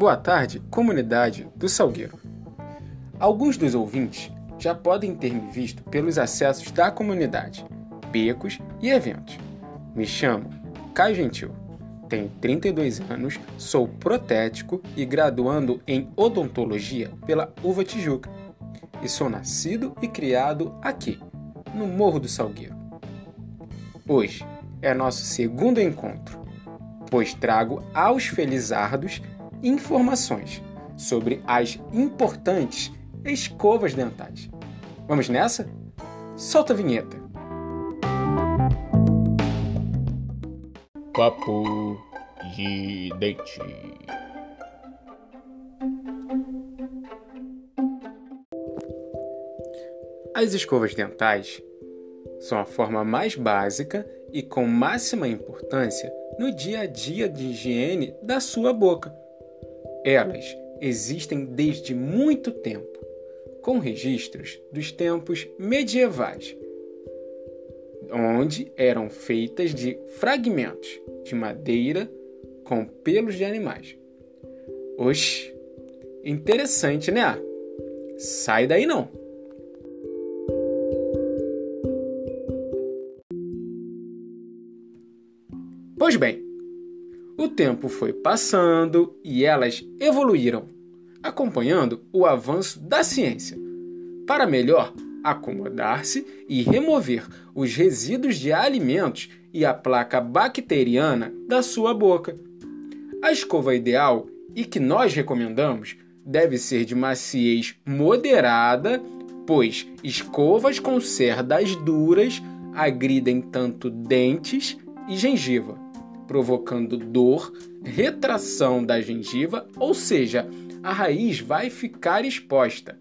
Boa tarde, comunidade do Salgueiro. Alguns dos ouvintes já podem ter me visto pelos acessos da comunidade, becos e eventos. Me chamo Caio Gentil, tenho 32 anos, sou protético e graduando em odontologia pela Uva Tijuca. E sou nascido e criado aqui, no Morro do Salgueiro. Hoje é nosso segundo encontro, pois trago aos felizardos informações sobre as importantes escovas dentais. Vamos nessa? Solta a vinheta. Papo de dente. As escovas dentais são a forma mais básica e com máxima importância no dia a dia de higiene da sua boca. Elas existem desde muito tempo, com registros dos tempos medievais, onde eram feitas de fragmentos de madeira com pelos de animais. Oxe, interessante, né? Sai daí não! Pois bem, o tempo foi passando e elas evoluíram, acompanhando o avanço da ciência, para melhor acomodar-se e remover os resíduos de alimentos e a placa bacteriana da sua boca. A escova ideal e que nós recomendamos deve ser de maciez moderada, pois escovas com cerdas duras agridem tanto dentes e gengiva provocando dor, retração da gengiva, ou seja, a raiz vai ficar exposta,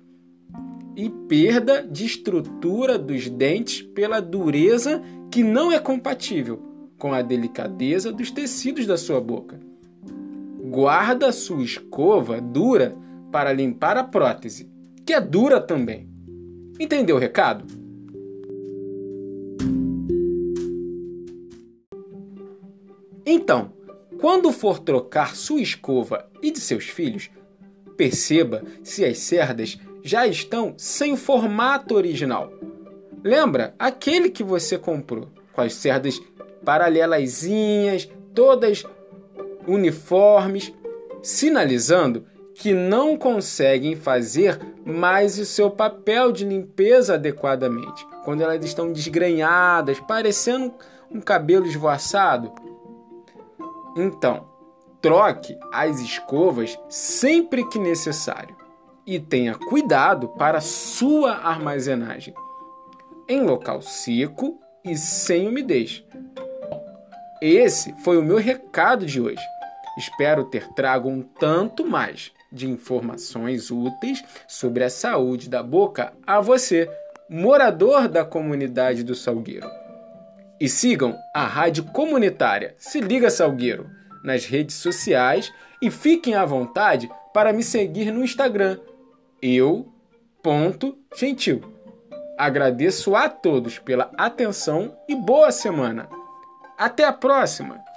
e perda de estrutura dos dentes pela dureza que não é compatível com a delicadeza dos tecidos da sua boca. Guarda sua escova dura para limpar a prótese, que é dura também. Entendeu o recado? Quando for trocar sua escova e de seus filhos, perceba se as cerdas já estão sem o formato original. Lembra aquele que você comprou, com as cerdas paralelazinhas, todas uniformes, sinalizando que não conseguem fazer mais o seu papel de limpeza adequadamente. Quando elas estão desgrenhadas, parecendo um cabelo esvoaçado, então, troque as escovas sempre que necessário e tenha cuidado para sua armazenagem em local seco e sem umidez. Esse foi o meu recado de hoje. Espero ter trago um tanto mais de informações úteis sobre a saúde da boca a você, morador da comunidade do Salgueiro. E sigam a rádio comunitária Se Liga Salgueiro nas redes sociais e fiquem à vontade para me seguir no Instagram eu.gentil. Agradeço a todos pela atenção e boa semana. Até a próxima!